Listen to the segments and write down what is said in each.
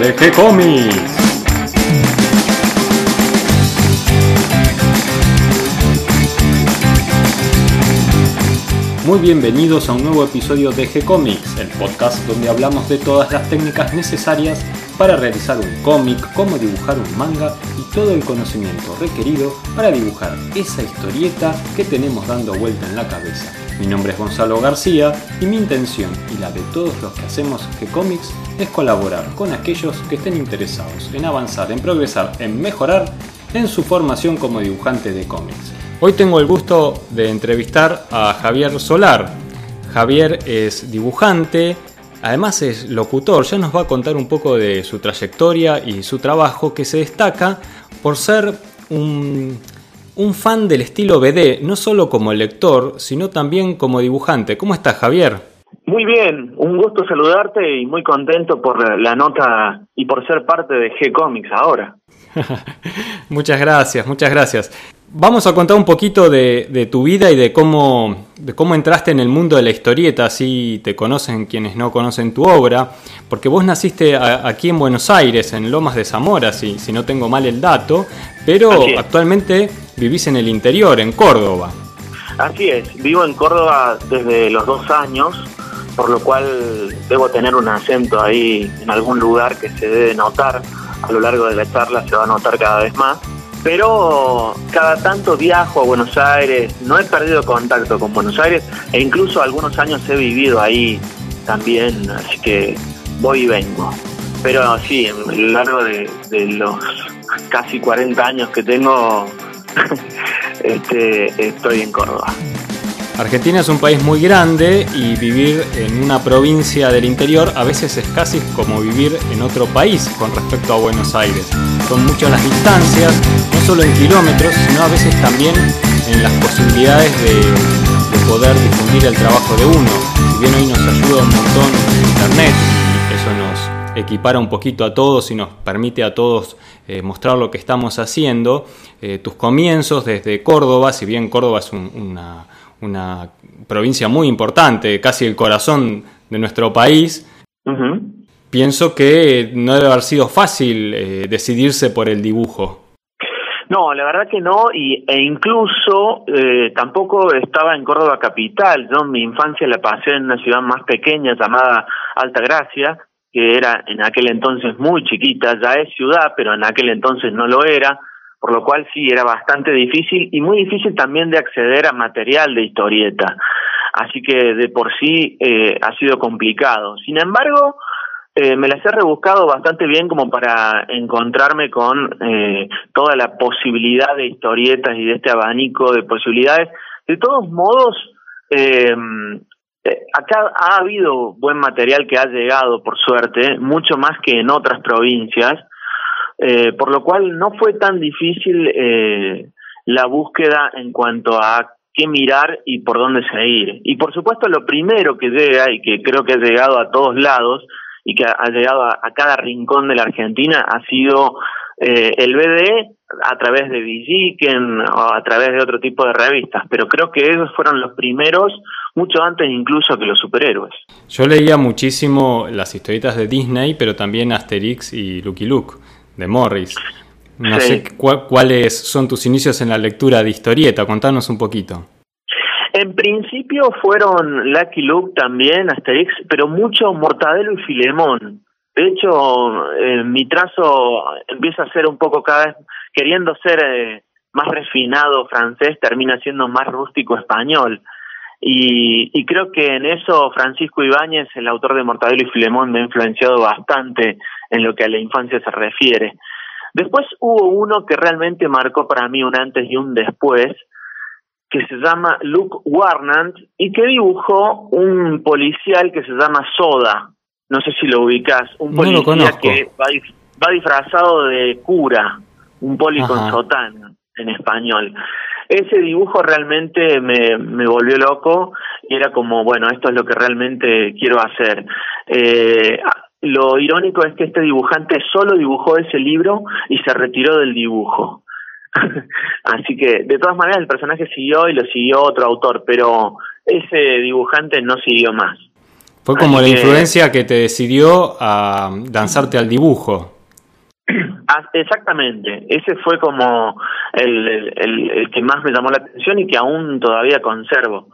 de G-Comics. Muy bienvenidos a un nuevo episodio de G-Comics, el podcast donde hablamos de todas las técnicas necesarias para realizar un cómic, cómo dibujar un manga y todo el conocimiento requerido para dibujar esa historieta que tenemos dando vuelta en la cabeza. Mi nombre es Gonzalo García y mi intención y la de todos los que hacemos G-Comics es colaborar con aquellos que estén interesados en avanzar, en progresar, en mejorar en su formación como dibujante de cómics. Hoy tengo el gusto de entrevistar a Javier Solar. Javier es dibujante, además es locutor, ya nos va a contar un poco de su trayectoria y su trabajo que se destaca por ser un, un fan del estilo BD, no solo como lector, sino también como dibujante. ¿Cómo estás Javier? Muy bien, un gusto saludarte y muy contento por la nota y por ser parte de G-Comics ahora. muchas gracias, muchas gracias. Vamos a contar un poquito de, tu vida y de cómo, de cómo entraste en el mundo de la historieta, así te conocen quienes no conocen tu obra, porque vos naciste aquí en Buenos Aires, en Lomas de Zamora, si, si no tengo mal el dato, pero actualmente vivís en el interior, en Córdoba. Así es, vivo en Córdoba desde los dos años, por lo cual debo tener un acento ahí en algún lugar que se debe notar a lo largo de la charla, se va a notar cada vez más pero cada tanto viajo a Buenos Aires, no he perdido contacto con Buenos Aires e incluso algunos años he vivido ahí también, así que voy y vengo. Pero sí, a lo largo de, los casi 40 años que tengo, este, estoy en Córdoba. Argentina es un país muy grande y vivir en una provincia del interior a veces es casi como vivir en otro país con respecto a Buenos Aires. Son muchas las distancias, no solo en kilómetros, sino a veces también en las posibilidades de, poder difundir el trabajo de uno. Si bien hoy nos ayuda un montón Internet, eso nos equipara un poquito a todos y nos permite a todos eh, mostrar lo que estamos haciendo. Eh, tus comienzos desde Córdoba, si bien Córdoba es una una provincia muy importante, casi el corazón de nuestro país, pienso que no debe haber sido fácil eh, decidirse por el dibujo. No, la verdad que no, y, e incluso eh, tampoco estaba en Córdoba capital. Yo mi infancia la pasé en una ciudad más pequeña llamada Altagracia, que era en aquel entonces muy chiquita, ya es ciudad, pero en aquel entonces no lo era por lo cual sí era bastante difícil y muy difícil también de acceder a material de historieta. Así que de por sí eh, ha sido complicado. Sin embargo, eh, me las he rebuscado bastante bien como para encontrarme con eh, toda la posibilidad de historietas y de este abanico de posibilidades. De todos modos, eh, acá ha habido buen material que ha llegado, por suerte, mucho más que en otras provincias. Eh, por lo cual no fue tan difícil eh, la búsqueda en cuanto a qué mirar y por dónde seguir. Y por supuesto lo primero que llega y que creo que ha llegado a todos lados y que ha llegado a, cada rincón de la Argentina ha sido eh, el BD a través de Villiquen o a través de otro tipo de revistas, pero creo que esos fueron los primeros, mucho antes incluso que los superhéroes. Yo leía muchísimo las historietas de Disney, pero también Asterix y Lucky Luke de Morris. No sé cuáles son tus inicios en la lectura de historieta, contanos un poquito. En principio fueron Lucky Luke también, Asterix, pero mucho Mortadelo y Filemón. De hecho, eh, mi trazo empieza a ser un poco cada vez, queriendo ser eh, más refinado francés, termina siendo más rústico español. Y, y, creo que en eso Francisco Ibáñez, el autor de Mortadelo y Filemón, me ha influenciado bastante en lo que a la infancia se refiere. Después hubo uno que realmente marcó para mí un antes y un después, que se llama Luke Warnant y que dibujó un policial que se llama Soda. No sé si lo ubicas. Un policía que va, disfrazado de cura, un poli con sotana en español. Ese dibujo realmente me, me volvió loco y era como, bueno, esto es lo que realmente quiero hacer. Eh, lo irónico es que este dibujante solo dibujó ese libro y se retiró del dibujo. Así que, de todas maneras, el personaje siguió y lo siguió otro autor, pero ese dibujante no siguió más. Fue como la influencia que te decidió a lanzarte al dibujo. Ah, exactamente, ese fue como el, el, que más me llamó la atención y que aún todavía conservo.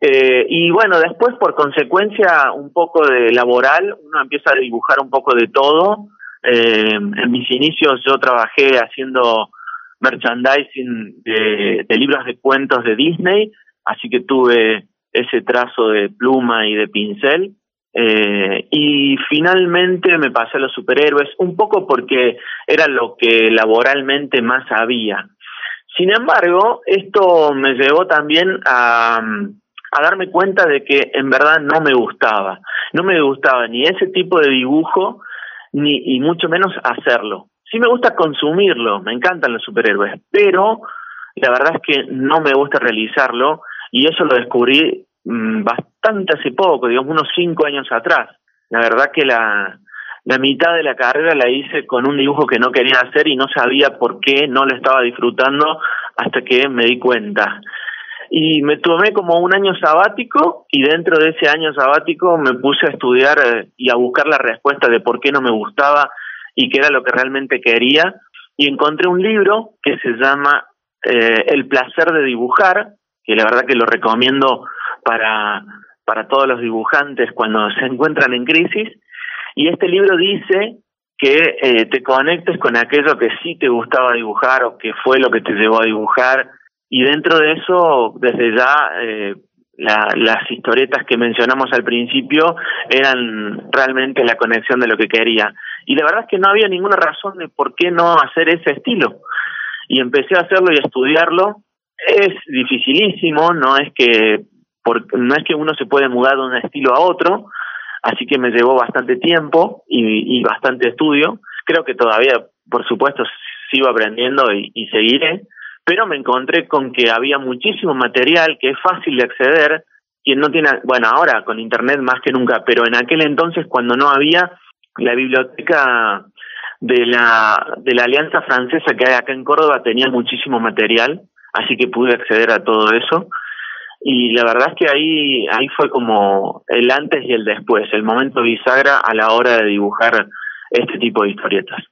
Eh, y bueno, después por consecuencia un poco de laboral, uno empieza a dibujar un poco de todo. Eh, en mis inicios yo trabajé haciendo merchandising de, de libros de cuentos de Disney, así que tuve ese trazo de pluma y de pincel. Eh, y finalmente me pasé a los superhéroes, un poco porque era lo que laboralmente más había. Sin embargo, esto me llevó también a, a darme cuenta de que en verdad no me gustaba. No me gustaba ni ese tipo de dibujo, ni y mucho menos hacerlo. Sí me gusta consumirlo, me encantan los superhéroes, pero la verdad es que no me gusta realizarlo y eso lo descubrí Mm, bastante hace poco, digamos unos cinco años atrás. La verdad que la, la mitad de la carrera la hice con un dibujo que no quería hacer y no sabía por qué no lo estaba disfrutando hasta que me di cuenta. Y me tomé como un año sabático y dentro de ese año sabático me puse a estudiar eh, y a buscar la respuesta de por qué no me gustaba y qué era lo que realmente quería. Y encontré un libro que se llama eh, El placer de dibujar, que la verdad que lo recomiendo para, para todos los dibujantes cuando se encuentran en crisis. Y este libro dice que eh, te conectes con aquello que sí te gustaba dibujar o que fue lo que te llevó a dibujar. Y dentro de eso, desde ya, eh, las historietas que mencionamos al principio eran realmente la conexión de lo que quería. Y la verdad es que no había ninguna razón de por qué no hacer ese estilo. Y empecé a hacerlo y a estudiarlo. Es dificilísimo, no es que porque no es que uno se puede mudar de un estilo a otro, así que me llevó bastante tiempo y, bastante estudio. Creo que todavía, por supuesto, sigo aprendiendo y, y seguiré, pero me encontré con que había muchísimo material que es fácil de acceder, quien no tiene, bueno, ahora con internet más que nunca, pero en aquel entonces cuando no había la biblioteca de la de la Alianza Francesa que hay acá en Córdoba tenía muchísimo material, así que pude acceder a todo eso y la verdad es que ahí ahí fue como el antes y el después, el momento bisagra a la hora de dibujar este tipo de historietas.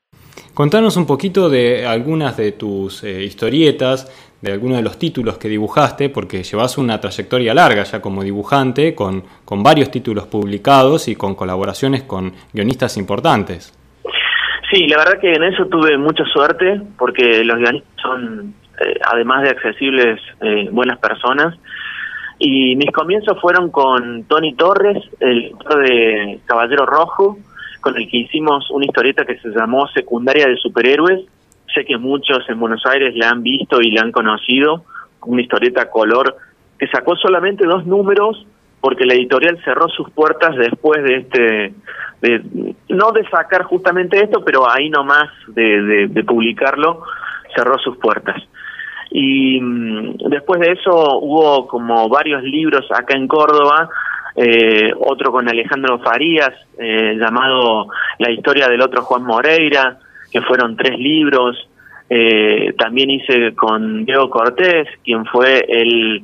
Contanos un poquito de algunas de tus eh, historietas, de algunos de los títulos que dibujaste, porque llevas una trayectoria larga ya como dibujante, con, con varios títulos publicados y con colaboraciones con guionistas importantes. Sí, la verdad que en eso tuve mucha suerte, porque los guionistas son, eh, además de accesibles, eh, buenas personas, y mis comienzos fueron con Tony Torres, el de Caballero Rojo, con el que hicimos una historieta que se llamó Secundaria de Superhéroes. Sé que muchos en Buenos Aires la han visto y la han conocido, una historieta color que sacó solamente dos números porque la editorial cerró sus puertas después de este, de, no de sacar justamente esto, pero ahí nomás de, de publicarlo, cerró sus puertas. Y mm, después de eso hubo como varios libros acá en Córdoba, eh, otro con Alejandro Farías, eh, llamado La historia del otro Juan Moreira, que fueron tres libros. Eh, también hice con Diego Cortés, quien fue el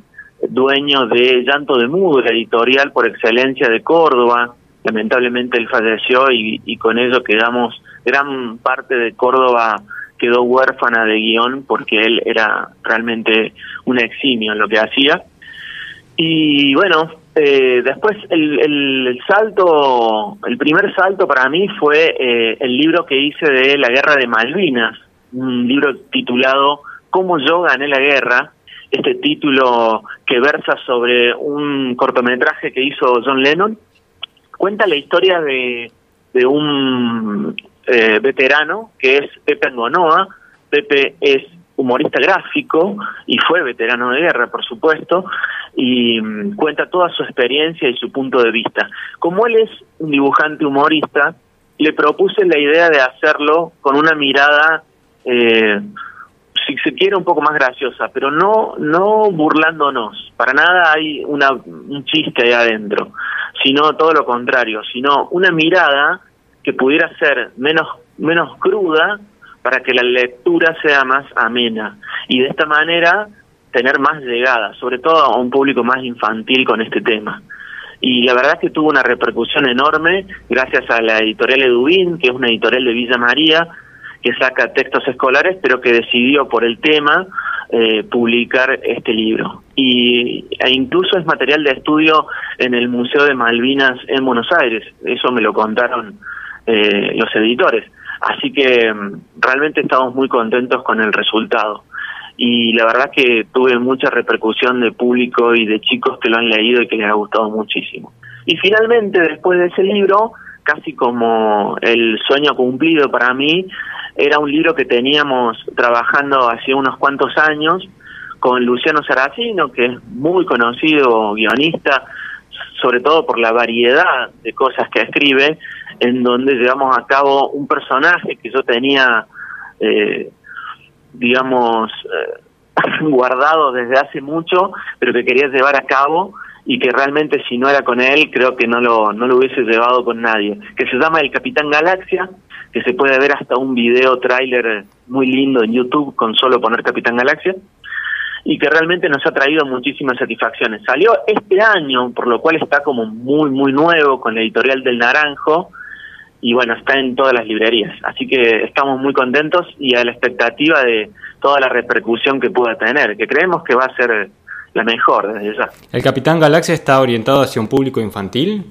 dueño de Llanto de Mudo, la editorial por excelencia de Córdoba. Lamentablemente él falleció y, y con ello quedamos gran parte de Córdoba quedó huérfana de guion porque él era realmente un eximio en lo que hacía. Y bueno, eh, después el, salto, el primer salto para mí fue eh, el libro que hice de la Guerra de Malvinas, un libro titulado Cómo yo gané la guerra, este título que versa sobre un cortometraje que hizo John Lennon, cuenta la historia de un eh, veterano, que es Pepe Angonoa. Pepe es humorista gráfico y fue veterano de guerra, por supuesto, y mm, cuenta toda su experiencia y su punto de vista. Como él es un dibujante humorista, le propuse la idea de hacerlo con una mirada, eh, si se quiere, un poco más graciosa, pero no, no burlándonos. Para nada hay una, un chiste ahí adentro, sino todo lo contrario, sino una mirada que pudiera ser menos, menos cruda para que la lectura sea más amena y de esta manera tener más llegada, sobre todo a un público más infantil con este tema. y la verdad es que tuvo una repercusión enorme gracias a la editorial Edubín, que es una editorial de Villa María, que saca textos escolares, pero que decidió por el tema eh, publicar este libro. Y, e incluso es material de estudio en el Museo de Malvinas en Buenos Aires. Eso me lo contaron eh, los editores. Así que mm, realmente estamos muy contentos con el resultado. Y la verdad que tuve mucha repercusión de público y de chicos que lo han leído y que les ha gustado muchísimo. Y finalmente, después de ese libro, casi como el sueño cumplido para mí, era un libro que teníamos trabajando hace unos cuantos años con Luciano Saracino, que es muy conocido guionista, sobre todo por la variedad de cosas que escribe, en donde llevamos a cabo un personaje que yo tenía, eh, digamos, eh, guardado desde hace mucho, pero que quería llevar a cabo y que realmente si no era con él creo que no lo, no lo hubiese llevado con nadie, que se llama El Capitán Galaxia, que se puede ver hasta un video tráiler muy lindo en YouTube con solo poner Capitán Galaxia y que realmente nos ha traído muchísimas satisfacciones. Salió este año, por lo cual está como muy, muy nuevo con la editorial del Naranjo y bueno, está en todas las librerías. Así que estamos muy contentos y a la expectativa de toda la repercusión que pueda tener, que creemos que va a ser la mejor desde ya. ¿El Capitán Galaxia está orientado hacia un público infantil?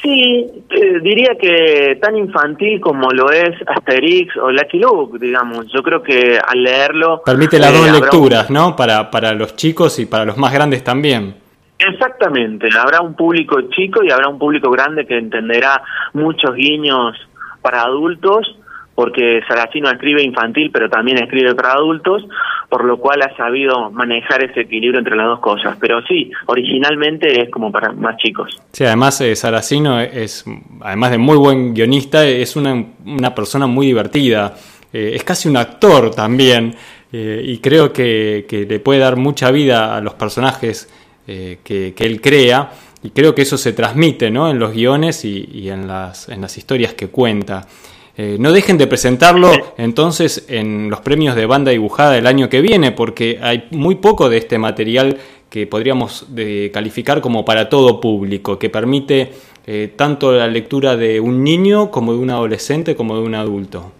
Sí, eh, diría que tan infantil como lo es Asterix o Lucky Luke, digamos. Yo creo que al leerlo... Permite las eh, dos lecturas, ¿no? Para, para los chicos y para los más grandes también. Exactamente, habrá un público chico y habrá un público grande que entenderá muchos guiños para adultos porque Saracino escribe infantil, pero también escribe para adultos, por lo cual ha sabido manejar ese equilibrio entre las dos cosas. Pero sí, originalmente es como para más chicos. Sí, además eh, Saracino es, además de muy buen guionista, es una, una persona muy divertida. Eh, es casi un actor también, eh, y creo que, que, le puede dar mucha vida a los personajes que, que él crea y creo que eso se transmite ¿no? en los guiones y, y en, las, en las historias que cuenta. Eh, no dejen de presentarlo entonces en los premios de banda dibujada del año que viene, porque hay muy poco de este material que podríamos calificar como para todo público, que permite eh, tanto la lectura de un niño como de un adolescente como de un adulto.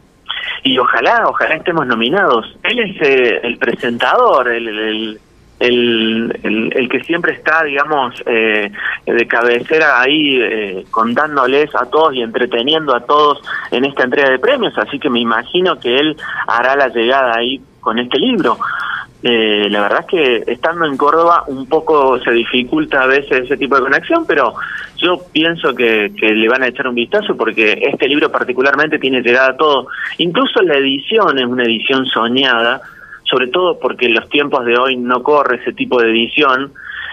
Y ojalá, ojalá estemos nominados. Él es eh, el presentador, el el, el, que siempre está, digamos, eh, de cabecera ahí eh, contándoles a todos y entreteniendo a todos en esta entrega de premios, así que me imagino que él hará la llegada ahí con este libro. Eh, la verdad es que estando en Córdoba un poco se dificulta a veces ese tipo de conexión, pero yo pienso que, que le van a echar un vistazo porque este libro particularmente tiene llegada a todo. Incluso la edición es una edición soñada, sobre todo porque los tiempos de hoy no corre ese tipo de edición,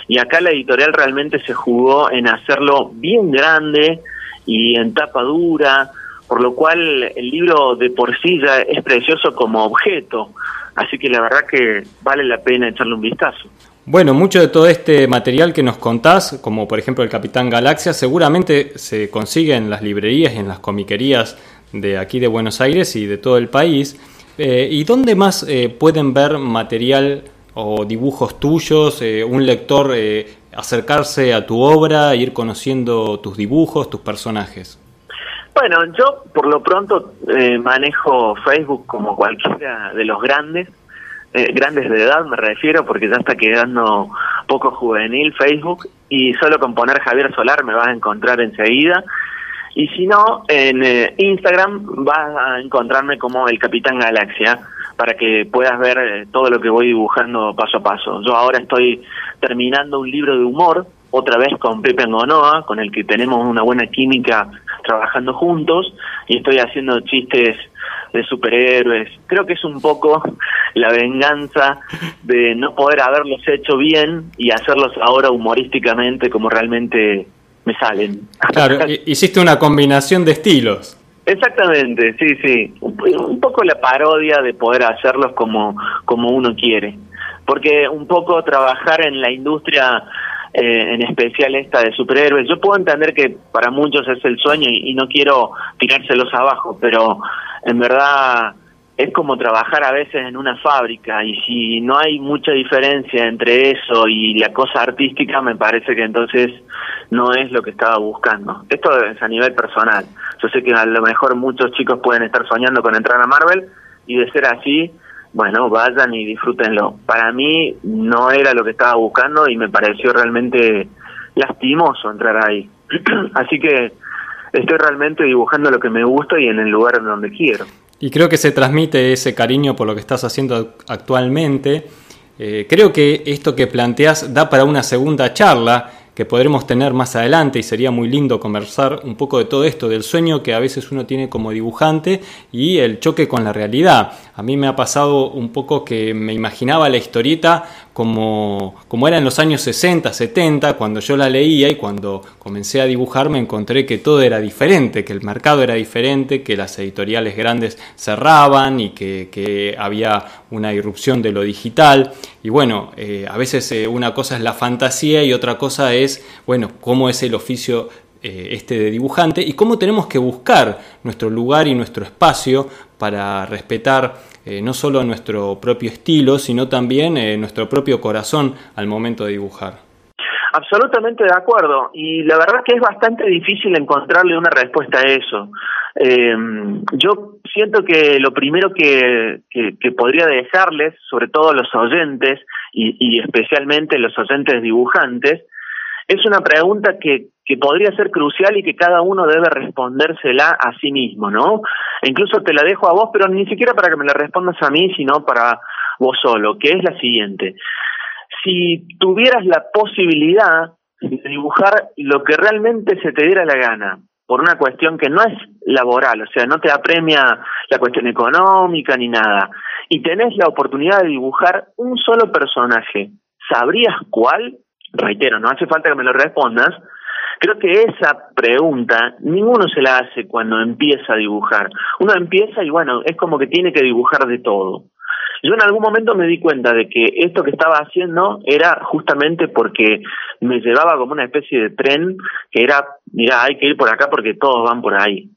y acá la editorial realmente se jugó en hacerlo bien grande y en tapa dura, por lo cual el libro de por sí ya es precioso como objeto, así que la verdad que vale la pena echarle un vistazo. Bueno, mucho de todo este material que nos contás, como por ejemplo el Capitán Galaxia, seguramente se consigue en las librerías y en las comiquerías de aquí de Buenos Aires y de todo el país. Eh, ¿Y dónde más eh, pueden ver material o dibujos tuyos, eh, un lector acercarse a tu obra, ir conociendo tus dibujos, tus personajes? Bueno, yo por lo pronto manejo Facebook como cualquiera de los grandes, grandes de edad me refiero, porque ya está quedando poco juvenil Facebook, y solo con poner Javier Solar me vas a encontrar enseguida. Y si no, en eh, Instagram vas a encontrarme como el Capitán Galaxia para que puedas ver eh, todo lo que voy dibujando paso a paso. Yo ahora estoy terminando un libro de humor, otra vez con Pepe Angonoa, con el que tenemos una buena química trabajando juntos, y estoy haciendo chistes de superhéroes. Creo que es un poco la venganza de no poder haberlos hecho bien y hacerlos ahora humorísticamente como realmente me salen. Claro, hiciste una combinación de estilos. Exactamente, sí, sí. Un, poco la parodia de poder hacerlos como, como uno quiere. Porque un poco trabajar en la industria, eh, en especial esta de superhéroes, yo puedo entender que para muchos es el sueño y no quiero tirárselos abajo, pero en verdad es como trabajar a veces en una fábrica y si no hay mucha diferencia entre eso y la cosa artística, me parece que entonces no es lo que estaba buscando. Esto es a nivel personal. Yo sé que a lo mejor muchos chicos pueden estar soñando con entrar a Marvel y de ser así, bueno, vayan y disfrútenlo. Para mí no era lo que estaba buscando y me pareció realmente lastimoso entrar ahí. así que estoy realmente dibujando lo que me gusta y en el lugar donde quiero. Y creo que se transmite ese cariño por lo que estás haciendo actualmente. Eh, creo que esto que planteas da para una segunda charla que podremos tener más adelante y sería muy lindo conversar un poco de todo esto, del sueño que a veces uno tiene como dibujante y el choque con la realidad. A mí me ha pasado un poco que me imaginaba la historieta como, como era en los años 60, 70, cuando yo la leía y cuando comencé a dibujar me encontré que todo era diferente, que el mercado era diferente, que las editoriales grandes cerraban y que, que había una irrupción de lo digital. Y bueno, eh, a veces eh, una cosa es la fantasía y otra cosa es, bueno, cómo es el oficio eh, este de dibujante y cómo tenemos que buscar nuestro lugar y nuestro espacio para respetar no solo nuestro propio estilo, sino también nuestro propio corazón al momento de dibujar. Absolutamente de acuerdo. Y la verdad que es bastante difícil encontrarle una respuesta a eso. Eh, yo siento que lo primero que, que, podría dejarles, sobre todo los oyentes y, y especialmente los oyentes dibujantes, es una pregunta que, podría ser crucial y que cada uno debe respondérsela a sí mismo, ¿no? E incluso te la dejo a vos, pero ni siquiera para que me la respondas a mí, sino para vos solo, que es la siguiente. Si tuvieras la posibilidad de dibujar lo que realmente se te diera la gana, por una cuestión que no es laboral, o sea, no te apremia la cuestión económica ni nada, y tenés la oportunidad de dibujar un solo personaje, ¿sabrías cuál? Reitero, no hace falta que me lo respondas. Creo que esa pregunta ninguno se la hace cuando empieza a dibujar. Uno empieza y bueno, es como que tiene que dibujar de todo. Yo en algún momento me di cuenta de que esto que estaba haciendo era justamente porque me llevaba como una especie de tren que era, mira, hay que ir por acá porque todos van por ahí.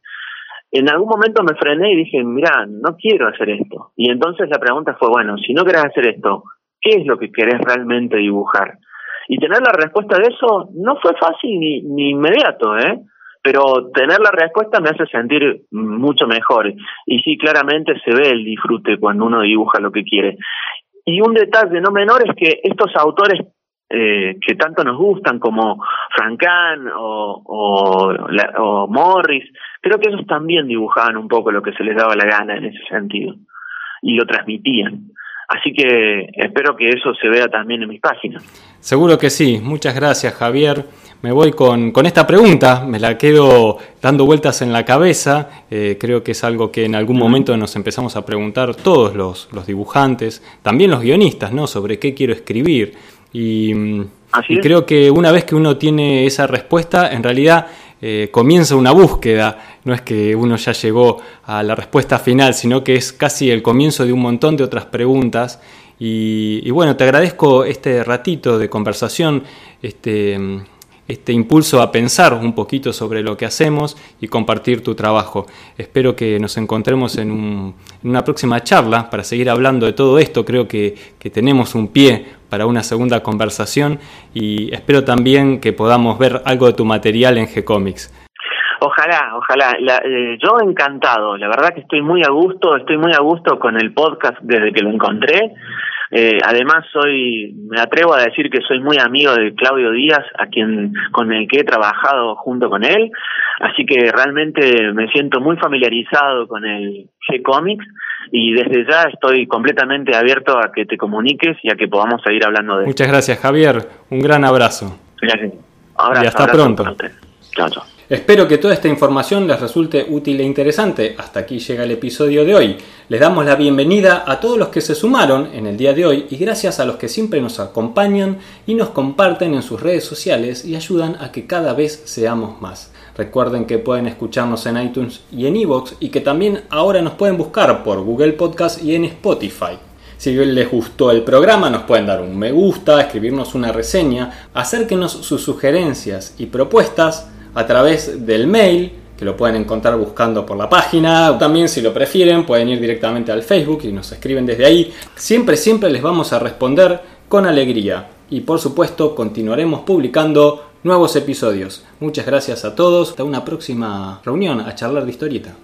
En algún momento me frené y dije, mira, no quiero hacer esto. Y entonces la pregunta fue, bueno, si no querés hacer esto, ¿qué es lo que querés realmente dibujar? Y tener la respuesta de eso no fue fácil ni, ni inmediato, ¿eh? pero tener la respuesta me hace sentir mucho mejor. Y sí, claramente se ve el disfrute cuando uno dibuja lo que quiere. Y un detalle no menor es que estos autores eh, que tanto nos gustan, como Francan o, o, o Morris, creo que ellos también dibujaban un poco lo que se les daba la gana en ese sentido y lo transmitían. Así que espero que eso se vea también en mis páginas. Seguro que sí. Muchas gracias, Javier. Me voy con, con esta pregunta, me la quedo dando vueltas en la cabeza. Eh, creo que es algo que en algún momento nos empezamos a preguntar todos los, los dibujantes, también los guionistas, ¿no? Sobre qué quiero escribir. Y, y creo que una vez que uno tiene esa respuesta, en realidad eh, comienza una búsqueda, no es que uno ya llegó a la respuesta final, sino que es casi el comienzo de un montón de otras preguntas. Y, bueno, te agradezco este ratito de conversación, este, este impulso a pensar un poquito sobre lo que hacemos y compartir tu trabajo. Espero que nos encontremos en, una próxima charla para seguir hablando de todo esto. Creo que, que tenemos un pie para una segunda conversación y espero también que podamos ver algo de tu material en G-Comics. Ojalá, ojalá. Eh, yo encantado. La verdad que estoy muy a gusto, estoy muy a gusto con el podcast desde que lo encontré. Eh, además soy, me atrevo a decir que soy muy amigo de Claudio Díaz, a quien con el que he trabajado junto con él, así que realmente me siento muy familiarizado con el G-Comics y desde ya estoy completamente abierto a que te comuniques y a que podamos seguir hablando de Muchas gracias, Javier. Un gran abrazo. Gracias. y hasta pronto. Chao, chao. Espero que toda esta información les resulte útil e interesante. Hasta aquí llega el episodio de hoy. Les damos la bienvenida a todos los que se sumaron en el día de hoy y gracias a los que siempre nos acompañan y nos comparten en sus redes sociales y ayudan a que cada vez seamos más. Recuerden que pueden escucharnos en iTunes y en Evox y que también ahora nos pueden buscar por Google Podcast y en Spotify. Si les gustó el programa, nos pueden dar un me gusta, escribirnos una reseña, acérquenos sus sugerencias y propuestas a través del mail, que lo pueden encontrar buscando por la página. También si lo prefieren pueden ir directamente al Facebook y nos escriben desde ahí. Siempre, siempre les vamos a responder con alegría. Y por supuesto continuaremos publicando nuevos episodios. Muchas gracias a todos. Hasta una próxima reunión a charlar de historieta.